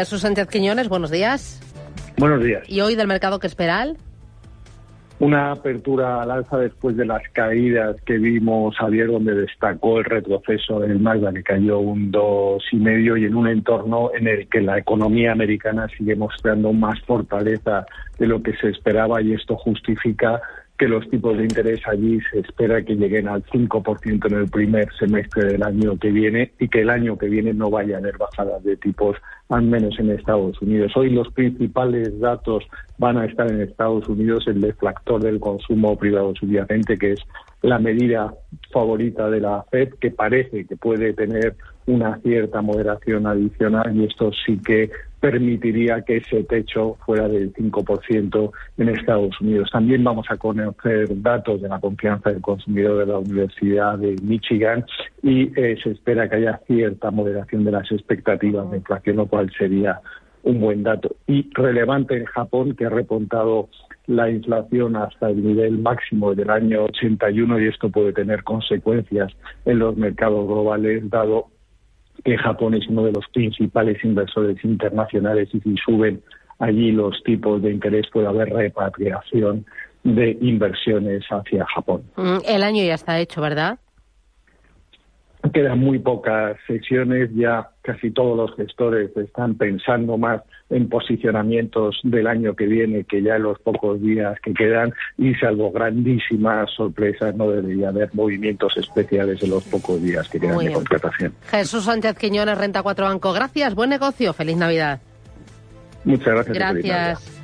Jesús Sánchez Quiñones, buenos días. Buenos días. ¿Y hoy del mercado que esperal? Una apertura al alza después de las caídas que vimos ayer, donde destacó el retroceso del Magda, que cayó un dos y medio, y en un entorno en el que la economía americana sigue mostrando más fortaleza de lo que se esperaba, y esto justifica que los tipos de interés allí se espera que lleguen al 5% en el primer semestre del año que viene y que el año que viene no vaya a haber bajadas de tipos, al menos en Estados Unidos. Hoy los principales datos van a estar en Estados Unidos, el deflactor del consumo privado subyacente, que es la medida favorita de la FED, que parece que puede tener una cierta moderación adicional y esto sí que permitiría que ese techo fuera del 5% en Estados Unidos. También vamos a conocer datos de la confianza del consumidor de la Universidad de Michigan y eh, se espera que haya cierta moderación de las expectativas de inflación, lo cual sería un buen dato. Y relevante en Japón, que ha repuntado la inflación hasta el nivel máximo del año 81 y esto puede tener consecuencias en los mercados globales, dado que Japón es uno de los principales inversores internacionales y si suben allí los tipos de interés puede haber repatriación de inversiones hacia Japón. Mm, el año ya está hecho, ¿verdad? Quedan muy pocas sesiones, ya casi todos los gestores están pensando más en posicionamientos del año que viene que ya en los pocos días que quedan y salvo grandísimas sorpresas no debería haber movimientos especiales en los pocos días que quedan de contratación. Jesús Sánchez Quiñones, Renta 4 Banco. Gracias, buen negocio, feliz Navidad. Muchas gracias. Gracias.